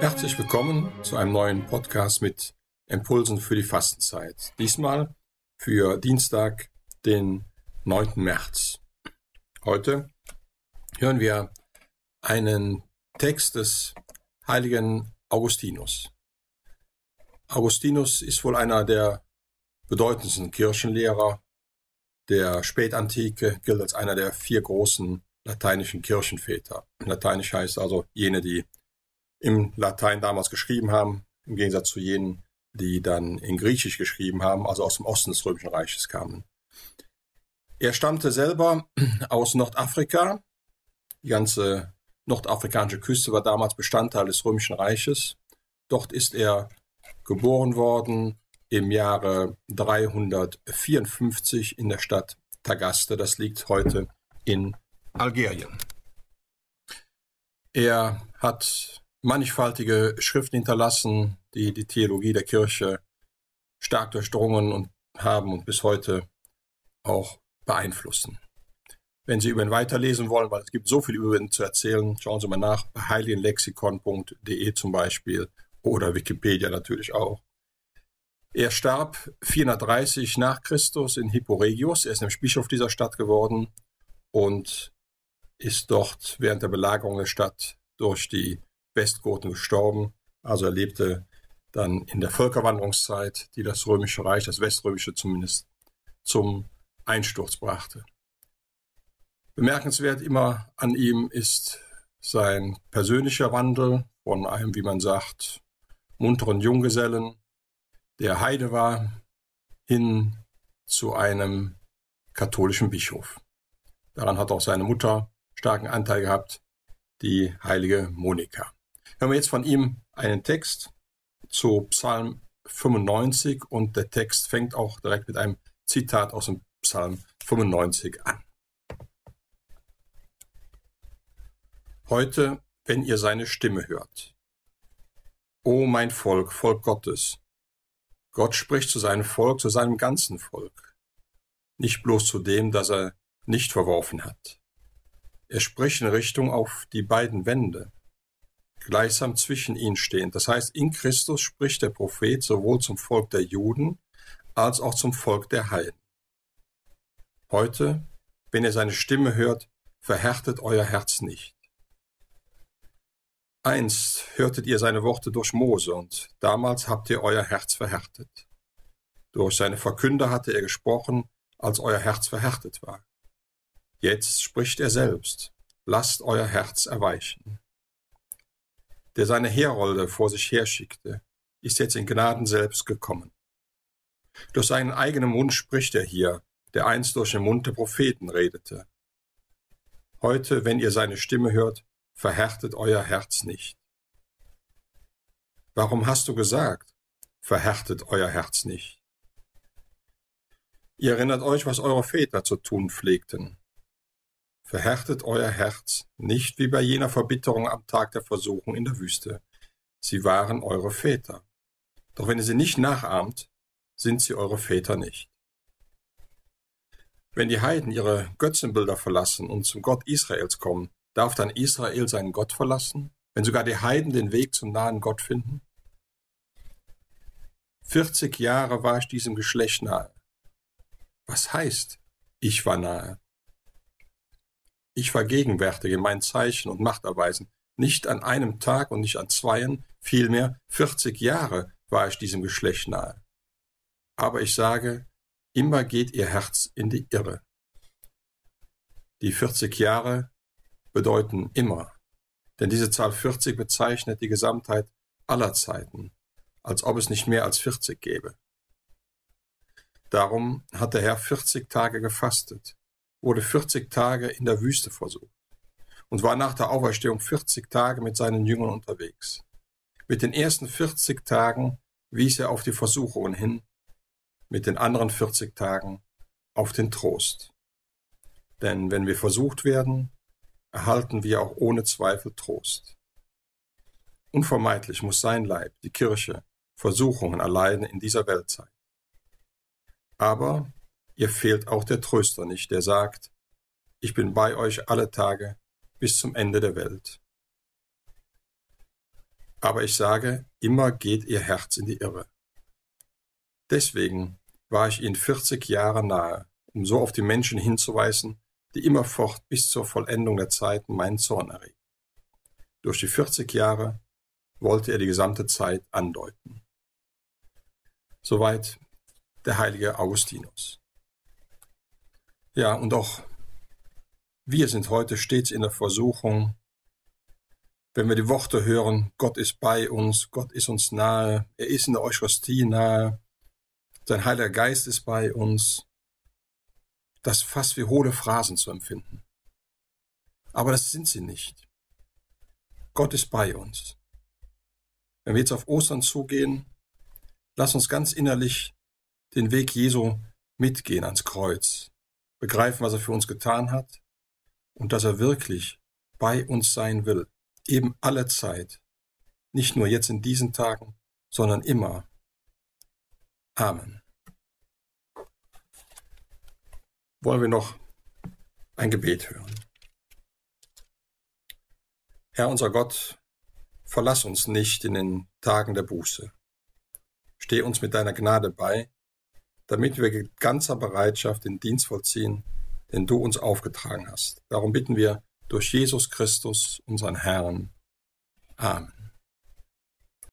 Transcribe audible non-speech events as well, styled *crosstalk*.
Herzlich willkommen zu einem neuen Podcast mit Impulsen für die Fastenzeit. Diesmal für Dienstag, den 9. März. Heute hören wir einen Text des heiligen Augustinus. Augustinus ist wohl einer der bedeutendsten Kirchenlehrer der Spätantike, gilt als einer der vier großen lateinischen Kirchenväter. Lateinisch heißt also jene, die im Latein damals geschrieben haben, im Gegensatz zu jenen, die dann in Griechisch geschrieben haben, also aus dem Osten des Römischen Reiches kamen. Er stammte selber *clears throat* aus Nordafrika. Die ganze nordafrikanische Küste war damals Bestandteil des Römischen Reiches. Dort ist er geboren worden im Jahre 354 in der Stadt Tagaste. Das liegt heute in Algerien. Er hat mannigfaltige Schriften hinterlassen, die die Theologie der Kirche stark durchdrungen und haben und bis heute auch beeinflussen. Wenn Sie über ihn weiterlesen wollen, weil es gibt so viel über ihn zu erzählen, schauen Sie mal nach bei heiligenlexikon.de zum Beispiel oder Wikipedia natürlich auch. Er starb 430 nach Christus in Hipporegius. Er ist nämlich Bischof dieser Stadt geworden und ist dort während der Belagerung der Stadt durch die Westgoten gestorben. Also er lebte dann in der Völkerwanderungszeit, die das Römische Reich, das Weströmische zumindest, zum Einsturz brachte. Bemerkenswert immer an ihm ist sein persönlicher Wandel von einem, wie man sagt, munteren Junggesellen, der Heide war, hin zu einem katholischen Bischof. Daran hat auch seine Mutter starken Anteil gehabt, die heilige Monika. Hören wir jetzt von ihm einen Text zu Psalm 95 und der Text fängt auch direkt mit einem Zitat aus dem Psalm 95 an. Heute, wenn ihr seine Stimme hört. O mein Volk, Volk Gottes. Gott spricht zu seinem Volk, zu seinem ganzen Volk. Nicht bloß zu dem, das er nicht verworfen hat. Er spricht in Richtung auf die beiden Wände gleichsam zwischen ihnen stehend. Das heißt, in Christus spricht der Prophet sowohl zum Volk der Juden als auch zum Volk der Heiden. Heute, wenn ihr seine Stimme hört, verhärtet euer Herz nicht. Einst hörtet ihr seine Worte durch Mose und damals habt ihr euer Herz verhärtet. Durch seine Verkünder hatte er gesprochen, als euer Herz verhärtet war. Jetzt spricht er selbst, lasst euer Herz erweichen der seine Herolde vor sich herschickte, ist jetzt in Gnaden selbst gekommen. Durch seinen eigenen Mund spricht er hier, der einst durch den Mund der Propheten redete. Heute, wenn ihr seine Stimme hört, verhärtet euer Herz nicht. Warum hast du gesagt, verhärtet euer Herz nicht? Ihr erinnert euch, was eure Väter zu tun pflegten. Verhärtet euer Herz, nicht wie bei jener Verbitterung am Tag der Versuchung in der Wüste. Sie waren eure Väter. Doch wenn ihr sie nicht nachahmt, sind sie eure Väter nicht. Wenn die Heiden ihre Götzenbilder verlassen und zum Gott Israels kommen, darf dann Israel seinen Gott verlassen, wenn sogar die Heiden den Weg zum nahen Gott finden? 40 Jahre war ich diesem Geschlecht nahe. Was heißt, ich war nahe? Ich vergegenwärtige mein Zeichen und Machterweisen nicht an einem Tag und nicht an zweien, vielmehr 40 Jahre war ich diesem Geschlecht nahe. Aber ich sage, immer geht ihr Herz in die Irre. Die 40 Jahre bedeuten immer, denn diese Zahl 40 bezeichnet die Gesamtheit aller Zeiten, als ob es nicht mehr als 40 gäbe. Darum hat der Herr 40 Tage gefastet, wurde 40 Tage in der Wüste versucht und war nach der Auferstehung 40 Tage mit seinen Jüngern unterwegs. Mit den ersten 40 Tagen wies er auf die Versuchungen hin, mit den anderen 40 Tagen auf den Trost. Denn wenn wir versucht werden, erhalten wir auch ohne Zweifel Trost. Unvermeidlich muss sein Leib, die Kirche, Versuchungen erleiden in dieser Weltzeit. Aber Ihr fehlt auch der Tröster nicht, der sagt, ich bin bei euch alle Tage bis zum Ende der Welt. Aber ich sage, immer geht ihr Herz in die Irre. Deswegen war ich ihnen 40 Jahre nahe, um so auf die Menschen hinzuweisen, die immerfort bis zur Vollendung der Zeiten meinen Zorn erregen. Durch die 40 Jahre wollte er die gesamte Zeit andeuten. Soweit der heilige Augustinus. Ja, und auch wir sind heute stets in der Versuchung, wenn wir die Worte hören, Gott ist bei uns, Gott ist uns nahe, er ist in der Eucharistie nahe, sein Heiliger Geist ist bei uns, das fast wie hohle Phrasen zu empfinden. Aber das sind sie nicht. Gott ist bei uns. Wenn wir jetzt auf Ostern zugehen, lass uns ganz innerlich den Weg Jesu mitgehen ans Kreuz, begreifen, was er für uns getan hat und dass er wirklich bei uns sein will, eben alle Zeit, nicht nur jetzt in diesen Tagen, sondern immer. Amen. Wollen wir noch ein Gebet hören. Herr unser Gott, verlass uns nicht in den Tagen der Buße. Steh uns mit deiner Gnade bei, damit wir mit ganzer Bereitschaft den Dienst vollziehen, den du uns aufgetragen hast. Darum bitten wir durch Jesus Christus, unseren Herrn. Amen.